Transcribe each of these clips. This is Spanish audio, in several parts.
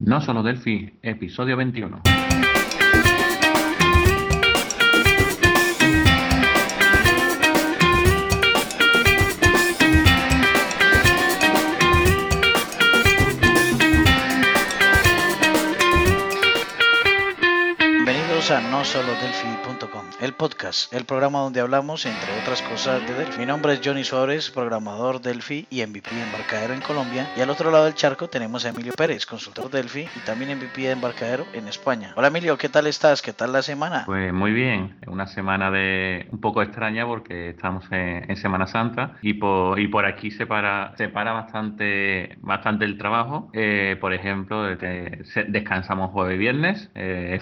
No solo Delphi, episodio 21. Bienvenidos a no solo el podcast, el programa donde hablamos, entre otras cosas, de Delphi. Mi nombre es Johnny Suárez, programador Delphi y MVP de embarcadero en Colombia. Y al otro lado del charco tenemos a Emilio Pérez, consultor Delphi y también MVP de embarcadero en España. Hola Emilio, ¿qué tal estás? ¿Qué tal la semana? Pues muy bien, una semana de un poco extraña porque estamos en, en Semana Santa y por, y por aquí se para, se para bastante, bastante el trabajo. Eh, por ejemplo, descansamos jueves y viernes, eh.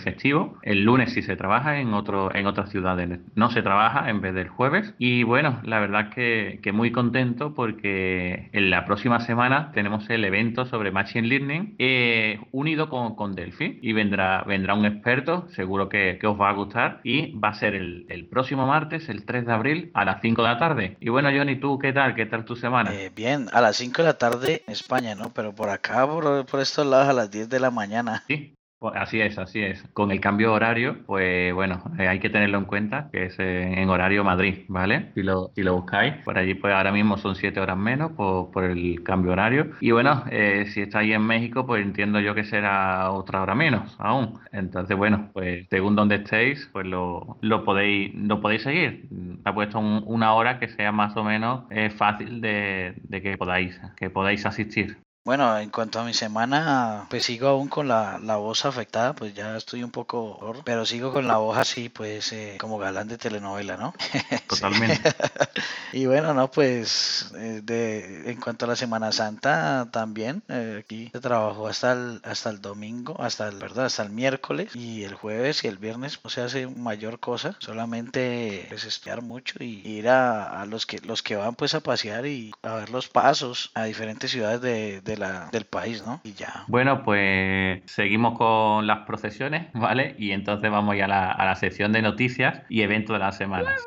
El lunes sí se trabaja, en, otro, en otras ciudades no se trabaja en vez del jueves. Y bueno, la verdad que, que muy contento porque en la próxima semana tenemos el evento sobre Machine Learning eh, unido con, con Delphi y vendrá, vendrá un experto, seguro que, que os va a gustar y va a ser el, el próximo martes, el 3 de abril a las 5 de la tarde. Y bueno, Johnny, ¿tú qué tal? ¿Qué tal tu semana? Eh, bien, a las 5 de la tarde en España, ¿no? Pero por acá, por, por estos lados, a las 10 de la mañana. Sí, así es, así es. Con el cambio horario, pues bueno, eh, hay que tenerlo en cuenta, que es eh, en horario Madrid, ¿vale? Si lo, si lo buscáis, por allí pues ahora mismo son siete horas menos por, por el cambio horario. Y bueno, eh, si estáis en México, pues entiendo yo que será otra hora menos aún. Entonces, bueno, pues según donde estéis, pues lo, lo podéis, lo podéis seguir. Ha puesto un- una hora que sea más o menos eh, fácil de, de que podáis, que podáis asistir. Bueno, en cuanto a mi semana, pues sigo aún con la, la voz afectada, pues ya estoy un poco, peor, pero sigo con la voz así, pues eh, como galán de telenovela, ¿no? Totalmente. Y bueno, no, pues eh, de, en cuanto a la Semana Santa también, eh, aquí se trabajó hasta el, hasta el domingo, hasta el, ¿verdad? Hasta el miércoles y el jueves y el viernes no se hace mayor cosa, solamente pues estudiar mucho y ir a, a los que los que van pues a pasear y a ver los pasos a diferentes ciudades de, de la, del país, ¿no? Y ya. Bueno, pues seguimos con las procesiones, ¿vale? Y entonces vamos ya a la, a la sección de noticias y eventos de las semanas.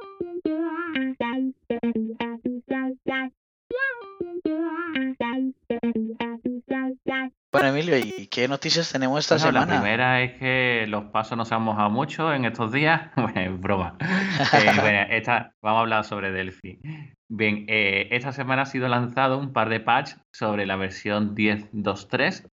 Bueno, Emilio, ¿y qué noticias tenemos esta Bueno, la semana? primera es que los pasos nos han mojado mucho en estos días. Bueno, es broma. Eh, bueno, esta, vamos a hablar sobre Delphi. Bien, eh, esta semana ha sido lanzado un par de patch sobre la versión 10.2.3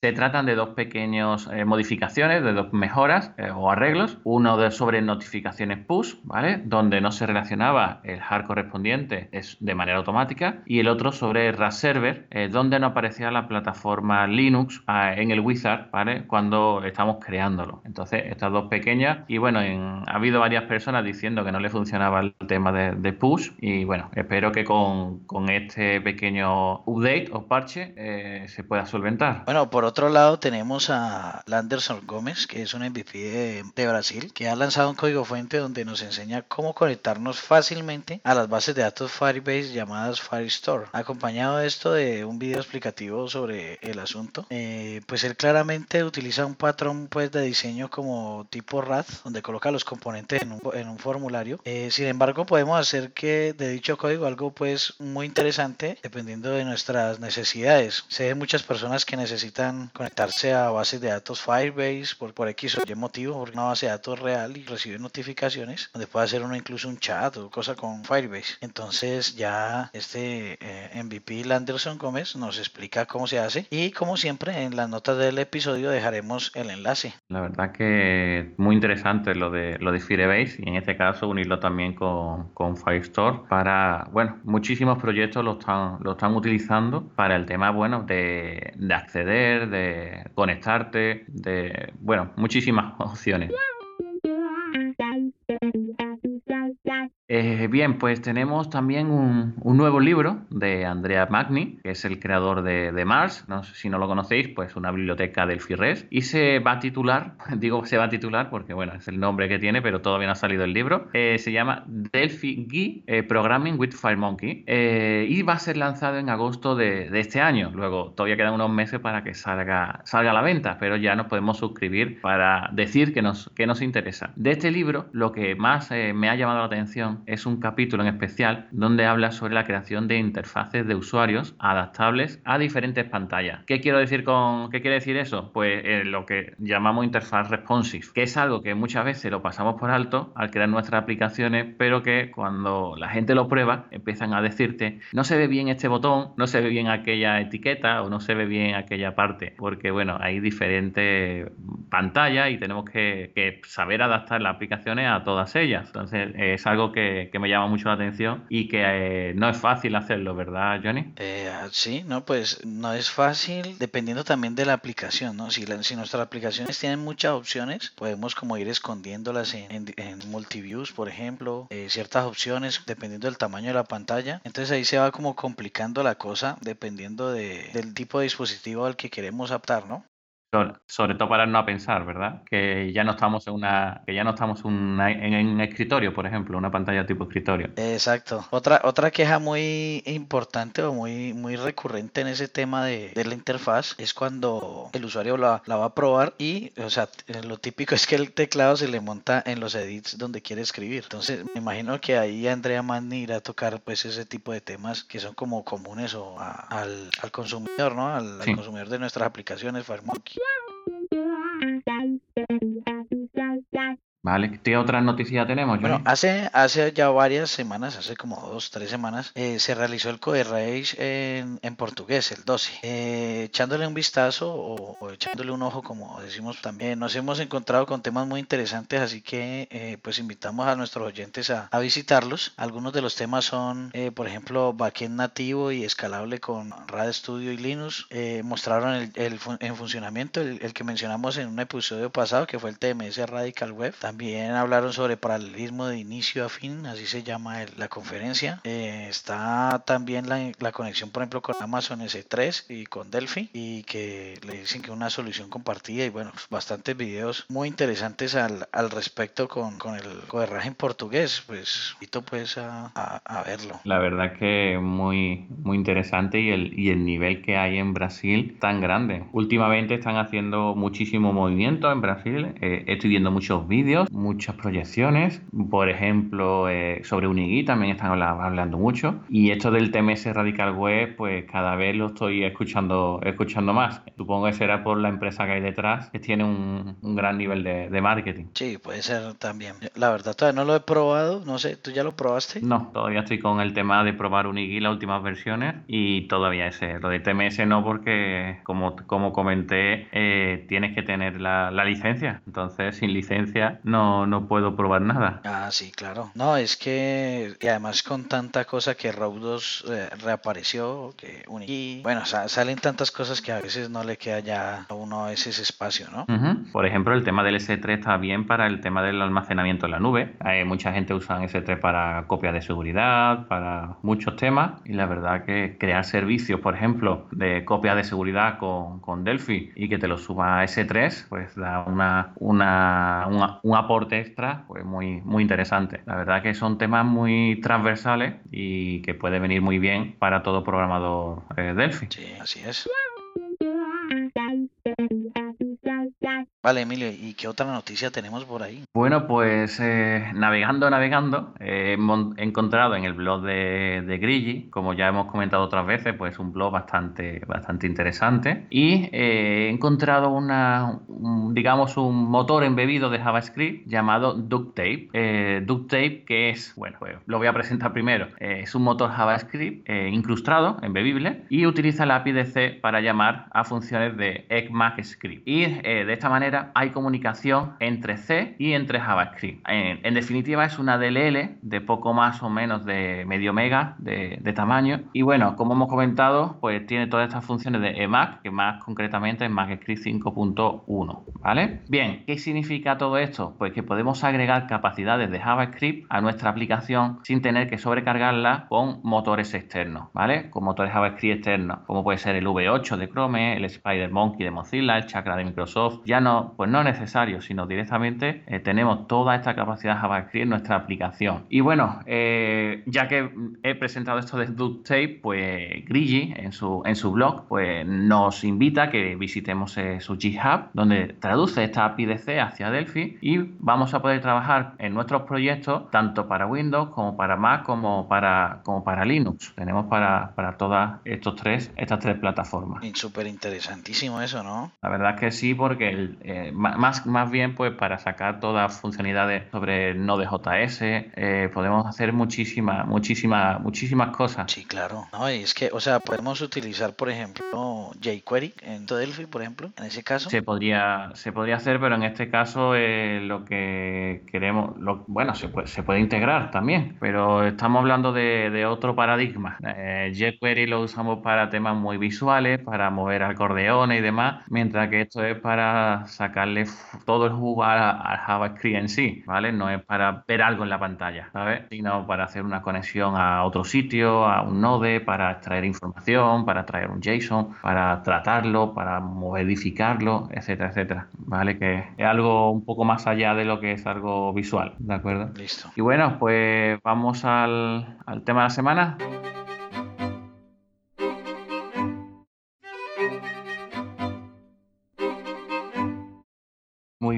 Se tratan de dos pequeñas modificaciones, de dos mejoras eh, o arreglos. Uno sobre notificaciones push, ¿vale? Donde no se relacionaba el hard correspondiente es de manera automática. Y el otro sobre RAS Server, eh, donde no aparecía la plataforma Linux ah, en el wizard, ¿vale? Cuando estamos creándolo. Entonces, estas dos pequeñas. Y bueno, en- ha habido varias personas diciendo que no le funcionaba el tema de, de push. Y bueno, espero que con, con este pequeño update o parche eh, se pueda solventar. Bueno, por otro lado tenemos a Landerson Gómez, que es un MVP de, Brasil, que ha lanzado un código fuente donde nos enseña cómo conectarnos fácilmente a las bases de datos Firebase llamadas Firestore. Acompañado de esto de un video explicativo sobre el asunto, eh, pues él claramente utiliza un patrón pues de diseño como tipo RAD, donde coloca los componentes en un, en un formulario. Eh, sin embargo, podemos hacer que de dicho código algo pues muy interesante dependiendo de nuestras necesidades. Sé de muchas personas que necesitan conectarse a bases de datos Firebase por, por X o Y motivo, por una base de datos real y recibir notificaciones, donde puede hacer uno incluso un chat o cosa con Firebase. Entonces ya este eh, MVP Landerson Gómez nos explica cómo se hace y como siempre en las notas del episodio dejaremos el enlace. La verdad que muy interesante lo de lo de Firebase y en este caso unirlo también con, con Firestore para, bueno, muchísimos proyectos lo están, lo están utilizando para el tema, bueno, de, de acceder, de conectarte, de, bueno, muchísimas opciones. Eh, bien, pues tenemos también un, nuevo libro de Andrea Magni, que es el creador de, Mars. Si no lo conocéis, pues una biblioteca del FIRES. Y se va a titular, digo se va a titular porque bueno, es el nombre que tiene, pero todavía no ha salido el libro. Eh, se llama Delphi GUI eh, Programming with FireMonkey eh, y va a ser lanzado en agosto de, de este año. Luego todavía quedan unos meses para que salga, salga a la venta, pero ya nos podemos suscribir para decir que nos, que nos interesa. De este libro, lo que más me ha llamado la atención es un capítulo en especial donde habla sobre la creación de interfaces de usuarios adaptables a diferentes pantallas. ¿Qué quiero decir con qué quiere decir eso? Pues eh, lo que llamamos interfaz responsive, que es algo que muchas veces lo pasamos por alto al crear nuestras aplicaciones, pero que cuando la gente lo prueba empiezan a decirte no se ve bien este botón, no se ve bien aquella etiqueta o no se ve bien aquella parte, porque bueno, hay diferentes pantallas y tenemos que, saber adaptar las aplicaciones a todas ellas. Entonces es algo que, me llama mucho la atención y que eh, no es fácil hacerlo, ¿verdad, Johnny? Eh, sí, no, pues no es fácil dependiendo también de la aplicación, ¿no? Si, si nuestras aplicaciones tienen muchas opciones, podemos como ir escondiéndolas en, multiviews, por ejemplo, eh, ciertas opciones dependiendo del tamaño de la pantalla. Entonces ahí se va como complicando la cosa dependiendo del tipo de dispositivo al que queremos adaptar, ¿no? Sobre, todo para no pensar, ¿verdad? Que ya no estamos en una, que ya no estamos en, un escritorio, por ejemplo, una pantalla tipo escritorio. Exacto. Otra, otra queja muy importante o muy, muy recurrente en ese tema de, la interfaz es cuando el usuario la, va a probar y, o sea, lo típico es que el teclado se le monta en los edits donde quiere escribir. Entonces, me imagino que ahí Andrea Manni irá a tocar pues ese tipo de temas que son como comunes o al, consumidor, ¿no? Al, consumidor de nuestras aplicaciones, FireMonkey. Yeah. Vale, ¿qué otra noticia tenemos? Bueno, hace, hace ya varias semanas, hace como dos, tres semanas, eh, se realizó el Code Rage en, en portugués, el 12. Eh, echándole un vistazo o, echándole un ojo, como decimos también, nos hemos encontrado con temas muy interesantes, así que eh, pues invitamos a nuestros oyentes a, visitarlos. Algunos de los temas son, por ejemplo, backend nativo y escalable con RAD Studio y Linux. mostraron el, el en funcionamiento, el, el, que mencionamos en un episodio pasado, que fue el TMS Radical Web. También también hablaron sobre paralelismo de inicio a fin, así se llama la conferencia. Eh, está también la, la, conexión, por ejemplo, con Amazon S3 y con Delphi, y que le dicen que una solución compartida. Y bueno, pues, bastantes videos muy interesantes al, al respecto con, con el coderraje en portugués. Pues invito pues a, a, verlo. La verdad que muy, muy interesante y el, y el nivel que hay en Brasil tan grande. Últimamente están haciendo muchísimo movimiento en Brasil. Eh, estoy viendo muchos vídeos muchas proyecciones. Por ejemplo, eh, sobre Unigui también están hablando mucho. Y esto del TMS Radical Web, pues cada vez lo estoy escuchando, escuchando más. Supongo que será por la empresa que hay detrás, que tiene un, gran nivel de, marketing. Sí, puede ser también. La verdad, todavía no lo he probado. No sé, ¿tú ya lo probaste? No, todavía estoy con el tema de probar Unigui las últimas versiones y todavía ese. Lo de TMS no, porque como, como comenté, eh, tienes que tener la, la licencia. Entonces, sin licencia no no, puedo probar nada. Ah, sí, claro. No, es que, y además con tanta cosa que Rogue 2 eh, reapareció, que y bueno, salen tantas cosas que a veces no le queda ya a uno ese espacio, ¿no? Por ejemplo, el tema del S3 está bien para el tema del almacenamiento en la nube. Hay mucha gente usa S3 para copia de seguridad, para muchos temas, y la verdad que crear servicios, por ejemplo, de copia de seguridad con, con Delphi y que te lo suba a S3, pues da una, una, una, un aporte extra, pues muy, muy interesante. La verdad que son temas muy transversales y que puede venir muy bien para todo programador eh, Delphi. Sí, así es. Vale, Emilio, ¿y qué otra noticia tenemos por ahí? Bueno, pues eh, navegando, navegando, eh, hemos encontrado en el blog de, de como ya hemos comentado otras veces, pues un blog bastante, bastante interesante. Y eh, he encontrado una, digamos, un motor embebido de JavaScript llamado DuckTape. DuckTape, que es, bueno, pues lo voy a presentar primero. es un motor JavaScript incrustado, embebible, y utiliza la API de C para llamar a funciones de ECMAScript. Y de esta manera hay comunicación entre C y entre JavaScript. En, definitiva es una DLL de poco más o menos de medio mega de, tamaño y bueno, como hemos comentado, pues tiene todas estas funciones de EMAC, que más concretamente es MacScript 5.1, ¿vale? Bien, ¿qué significa todo esto? Pues que podemos agregar capacidades de JavaScript a nuestra aplicación sin tener que sobrecargarla con motores externos, ¿vale? Con motores JavaScript externos, como puede ser el V8 de Chrome, el SpiderMonkey de Mozilla, el Chakra de Microsoft, ya no pues no necesario, sino directamente eh, tenemos toda esta capacidad JavaScript en nuestra aplicación. Y bueno, eh, ya que he presentado esto de DuckTape, pues Grigi en su, en su blog pues nos invita a que visitemos eh, su GitHub, donde traduce esta API de C hacia Delphi y vamos a poder trabajar en nuestros proyectos tanto para Windows como para Mac como para, como para Linux. Tenemos para, para todas estos tres, estas tres plataformas. Súper interesantísimo eso, ¿no? La verdad es que sí, porque eh, más, más bien pues para sacar todas funcionalidades sobre Node.js eh, podemos hacer muchísimas, muchísimas, muchísimas cosas. Sí, claro. No, y es que, o sea, podemos utilizar, por ejemplo, jQuery en Delphi, por ejemplo, en ese caso. Se podría, se podría hacer, pero en este caso eh, lo que queremos, lo, bueno, se puede, se puede integrar también, pero estamos hablando de, de otro paradigma. Eh, jQuery lo usamos para temas muy visuales, para mover acordeones y demás, mientras que esto es para sacarle todo el jugo al JavaScript en sí, ¿vale? No es para ver algo en la pantalla, ¿sabes? Sino para hacer una conexión a otro sitio, a un node, para extraer información, para traer un JSON, para tratarlo, para modificarlo, etcétera, etcétera, ¿vale? Que es algo un poco más allá de lo que es algo visual, ¿de acuerdo? Listo. Y bueno, pues vamos al, al tema de la semana.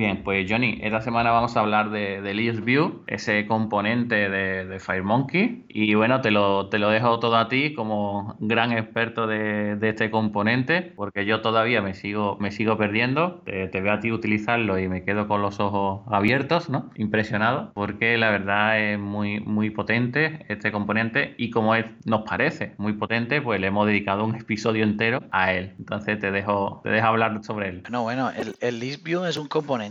Bien, pues Johnny, esta semana vamos a hablar de, de View, ese componente de, de, FireMonkey. Y bueno, te lo, te lo dejo todo a ti como gran experto de, de este componente, porque yo todavía me sigo, me sigo perdiendo. Te, te, veo a ti utilizarlo y me quedo con los ojos abiertos, ¿no? Impresionado, porque la verdad es muy, muy potente este componente y como es, nos parece muy potente, pues le hemos dedicado un episodio entero a él. Entonces te dejo, te dejo hablar sobre él. No, bueno, el, el ListView es un componente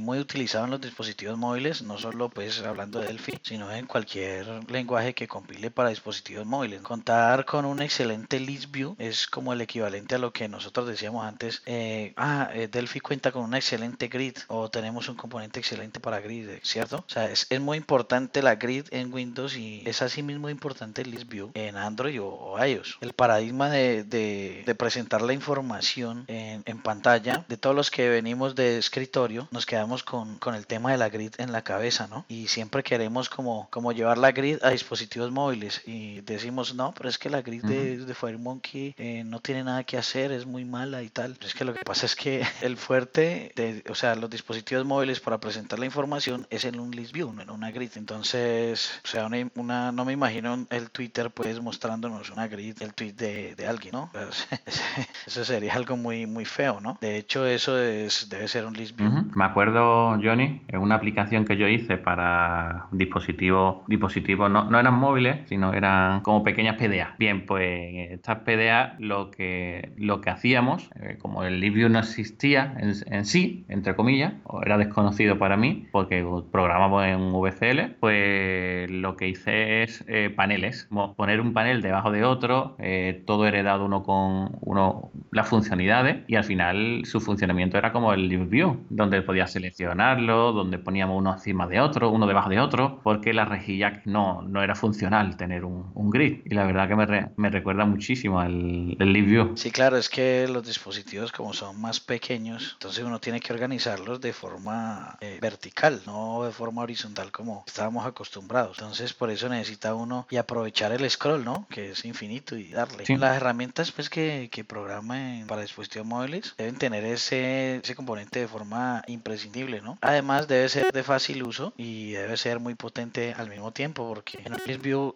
muy utilizado en los dispositivos móviles, no solo pues hablando de Delphi, sino en cualquier lenguaje que compile para dispositivos móviles. Contar con un excelente list view es como el equivalente a lo que nosotros decíamos antes, eh, ah, eh, Delphi cuenta con una excelente grid o tenemos un componente excelente para grid, ¿cierto? O sea, es, es muy importante la grid en Windows y es así mismo importante el list view en Android o, o iOS. El paradigma de, de, de, presentar la información en, en pantalla de todos los que venimos de escritorio nos quedamos con, con, el tema de la grid en la cabeza, ¿no? Y siempre queremos como, como llevar la grid a dispositivos móviles y decimos, no, pero es que la grid de, de FireMonkey eh, no tiene nada que hacer, es muy mala y tal. Pero es que lo que pasa es que el fuerte, de, o sea, los dispositivos móviles para presentar la información es en un list view, no en una grid. Entonces, o sea, una, una no me imagino el Twitter pues mostrándonos una grid, el tweet de, de alguien, ¿no? Eso sería algo muy, muy feo, ¿no? De hecho, eso es, debe ser un list view me acuerdo, Johnny, en una aplicación que yo hice para dispositivos, dispositivos no, no eran móviles, sino eran como pequeñas PDA. Bien, pues estas PDA lo que, lo que hacíamos, eh, como el LibView no existía en, en, sí, entre comillas, o era desconocido para mí, porque programamos en VCL, pues lo que hice es eh, paneles, poner un panel debajo de otro, eh, todo heredado uno con uno, las funcionalidades, y al final su funcionamiento era como el LibView donde podía seleccionarlo, donde poníamos uno encima de otro, uno debajo de otro, porque la rejilla no, no era funcional tener un, un grid. Y la verdad que me, re, me recuerda muchísimo al, el View. Sí, claro, es que los dispositivos como son más pequeños, entonces uno tiene que organizarlos de forma eh, vertical, no de forma horizontal como estábamos acostumbrados. Entonces por eso necesita uno y aprovechar el scroll, ¿no? Que es infinito y darle. Sí. Las herramientas pues que, que programen para dispositivos móviles deben tener ese, ese componente de forma imprescindible, ¿no? Además debe ser de fácil uso y debe ser muy potente al mismo tiempo porque en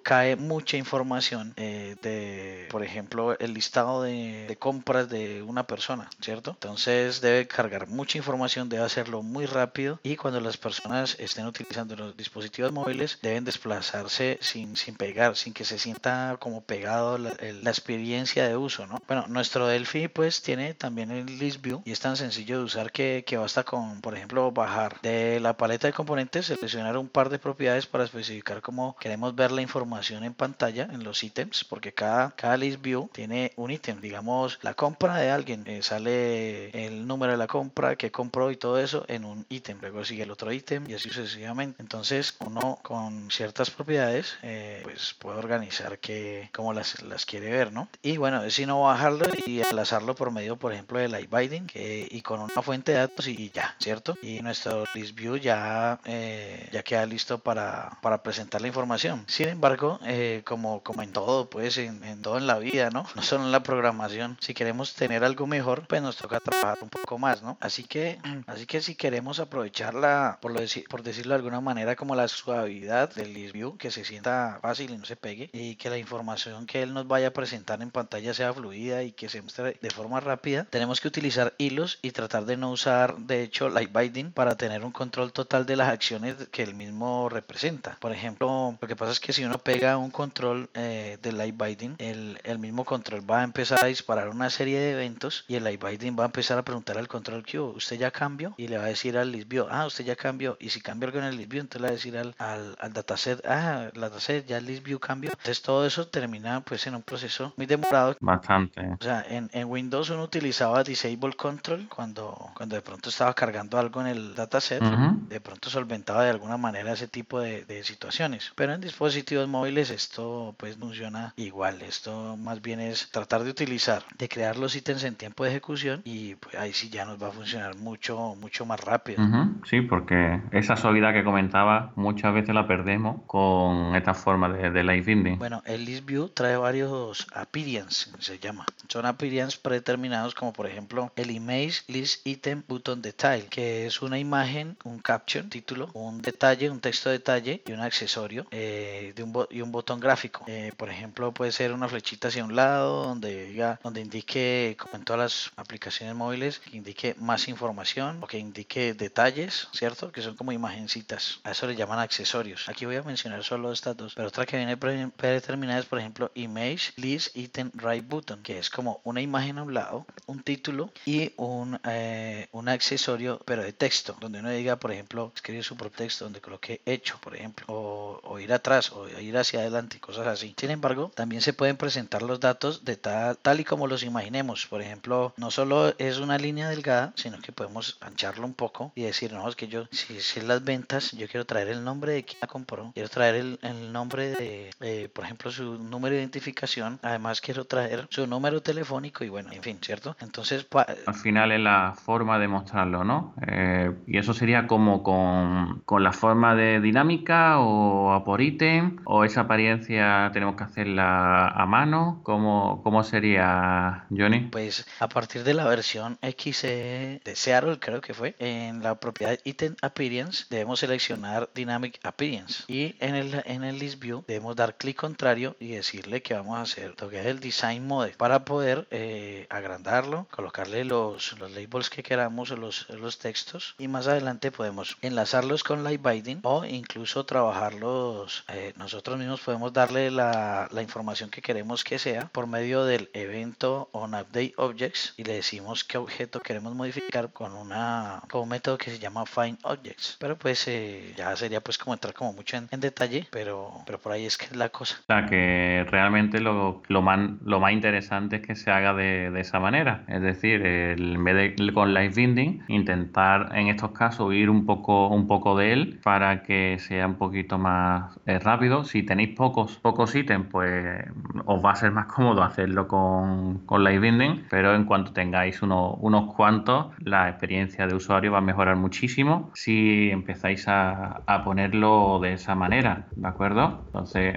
cae mucha información eh, de, por ejemplo, el listado de, de, compras de una persona, ¿cierto? Entonces debe cargar mucha información, debe hacerlo muy rápido y cuando las personas estén utilizando los dispositivos móviles deben desplazarse sin, sin pegar, sin que se sienta como pegado la, la experiencia de uso, ¿no? Bueno, nuestro Delphi pues tiene también el ListView y es tan sencillo de usar que, que basta con, por ejemplo, bajar de la paleta de componentes, seleccionar un par de propiedades para especificar cómo queremos ver la información en pantalla, en los ítems, porque cada, cada list view tiene un ítem, digamos, la compra de alguien, eh, sale el número de la compra, que compró y todo eso en un ítem, luego sigue el otro ítem y así sucesivamente. Entonces, uno con ciertas propiedades, eh, pues puede organizar que, cómo las, las quiere ver, ¿no? Y bueno, es sino bajarlo y enlazarlo por medio, por ejemplo, del iBinding y con una fuente de datos y ya, ¿cierto? Y nuestro list view ya, eh, ya queda listo para, para, presentar la información. Sin embargo, eh, como, como en todo, pues en, en, todo en la vida, ¿no? No solo en la programación, si queremos tener algo mejor, pues nos toca trabajar un poco más, ¿no? Así que, así que si queremos aprovecharla, por, lo por decirlo de alguna manera, como la suavidad del list view, que se sienta fácil y no se pegue, y que la información que él nos vaya a presentar en pantalla sea fluida y que se muestre de forma rápida, tenemos que utilizar hilos y tratar de no usar, de hecho, light binding para tener un control total de las acciones que el mismo representa. Por ejemplo, lo que pasa es que si uno pega un control eh, de light binding, el, el mismo control va a empezar a disparar una serie de eventos y el light binding va a empezar a preguntar al control queue, ¿usted ya cambió? Y le va a decir al list view, ah, usted ya cambió. Y si cambia algo en el list view, entonces le va a decir al, al, al dataset, ah, el dataset ya el list view cambió. Entonces todo eso termina pues en un proceso muy demorado. Bastante. O sea, en, en Windows uno utilizaba disable control cuando, cuando de pronto estaba cargando algo en el dataset, de pronto solventaba de alguna manera ese tipo de, de, situaciones. Pero en dispositivos móviles esto pues funciona igual. Esto más bien es tratar de utilizar, de crear los ítems en tiempo de ejecución y pues ahí sí ya nos va a funcionar mucho, mucho más rápido. Sí, porque esa suavidad que comentaba muchas veces la perdemos con esta forma de, de live binding. Bueno, el list view trae varios appearance, se llama. Son appearance predeterminados como por ejemplo el image list item button detail, que es una imagen, un caption, título, un detalle, un texto detalle y un accesorio eh, de un y un botón gráfico. Eh, por ejemplo, puede ser una flechita hacia un lado donde diga, donde indique, como en todas las aplicaciones móviles, que indique más información o que indique detalles, ¿cierto? Que son como imagencitas. A eso le llaman accesorios. Aquí voy a mencionar solo estas dos, pero otra que viene predeterminada es, por ejemplo, image list item right button, que es como una imagen a un lado, un título y un, eh, un accesorio, pero de texto, donde uno diga, por ejemplo, escribir su propio texto, donde coloque hecho, por ejemplo, o, o ir atrás o ir hacia adelante, cosas así. Sin embargo, también se pueden presentar los datos de tal, y como los imaginemos. Por ejemplo, no solo es una línea delgada, sino que podemos ancharlo un poco y decir, no, es que yo, si es las ventas, yo quiero traer el nombre de quien la compró, quiero traer el, el nombre de, eh, por ejemplo, su número de identificación, además quiero traer su número telefónico y bueno, en fin, ¿cierto? Entonces, al final es la forma de mostrarlo, ¿no? Eh, y eso sería como con, con, la forma de dinámica o a por ítem, o esa apariencia tenemos que hacerla a mano, ¿cómo, cómo sería, Johnny? Pues a partir de la versión XE de Seattle, creo que fue, en la propiedad Item Appearance debemos seleccionar Dynamic Appearance y en el, en el List View debemos dar clic contrario y decirle que vamos a hacer lo que es el Design Mode para poder eh, agrandarlo, colocarle los, los labels que queramos o los, textos y más adelante podemos enlazarlos con Light Binding o incluso trabajarlos eh, nosotros mismos podemos darle la, la información que queremos que sea por medio del evento on update objects y le decimos qué objeto queremos modificar con una con un método que se llama find objects. Pero pues eh, ya sería pues como entrar como mucho en, en, detalle pero pero por ahí es que es la cosa. O sea que realmente lo, lo, más, lo más interesante es que se haga de, de esa manera. Es decir el, en vez de con live binding intentar en estos casos ir un poco un poco de él para que sea un poquito más eh, rápido si tenéis pocos pocos ítems pues os va a ser más cómodo hacerlo con, con live binding pero en cuanto tengáis uno, unos cuantos, la experiencia de usuario va a mejorar muchísimo si empezáis a, a ponerlo de esa manera, ¿de acuerdo? Entonces,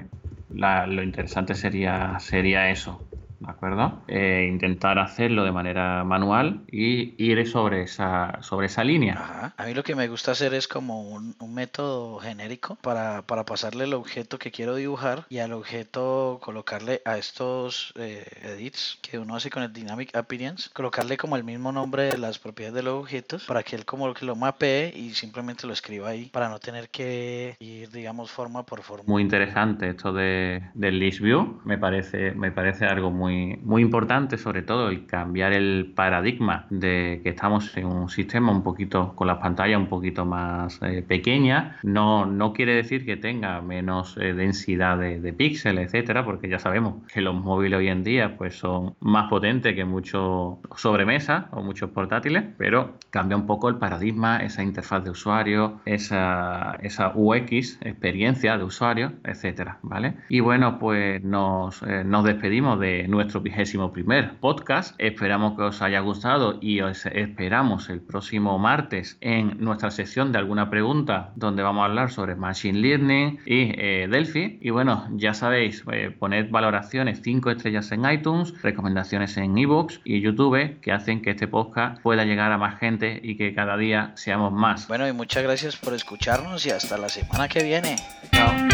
lo interesante sería, sería eso. ¿De acuerdo? Eh, intentar hacerlo de manera manual y ir sobre esa, sobre esa línea. Ajá. A mí lo que me gusta hacer es como un, un método genérico para, para, pasarle el objeto que quiero dibujar y al objeto colocarle a estos eh, edits que uno hace con el Dynamic Appearance, colocarle como el mismo nombre de las propiedades de los objetos para que él como que lo mapee y simplemente lo escriba ahí para no tener que ir, digamos, forma por forma. Muy interesante esto de, del list view, me parece, me parece algo muy muy, muy importante, sobre todo el cambiar el paradigma de que estamos en un sistema un poquito con las pantallas un poquito más eh, pequeñas. No, no quiere decir que tenga menos eh, densidad de, de píxeles, etcétera, porque ya sabemos que los móviles hoy en día pues son más potentes que muchos sobremesas o muchos portátiles, pero cambia un poco el paradigma, esa interfaz de usuario, esa, esa UX, experiencia de usuario, etcétera, ¿vale? Y bueno, pues nos, eh, nos despedimos de nuestro nuestro vigésimo primer podcast. Esperamos que os haya gustado y os esperamos el próximo martes en nuestra sección de alguna pregunta donde vamos a hablar sobre Machine Learning y eh, Delphi. Y bueno, ya sabéis, eh, poned valoraciones 5 estrellas en iTunes, recomendaciones en ebooks y YouTube que hacen que este podcast pueda llegar a más gente y que cada día seamos más. Bueno, y muchas gracias por escucharnos y hasta la semana que viene. Chao.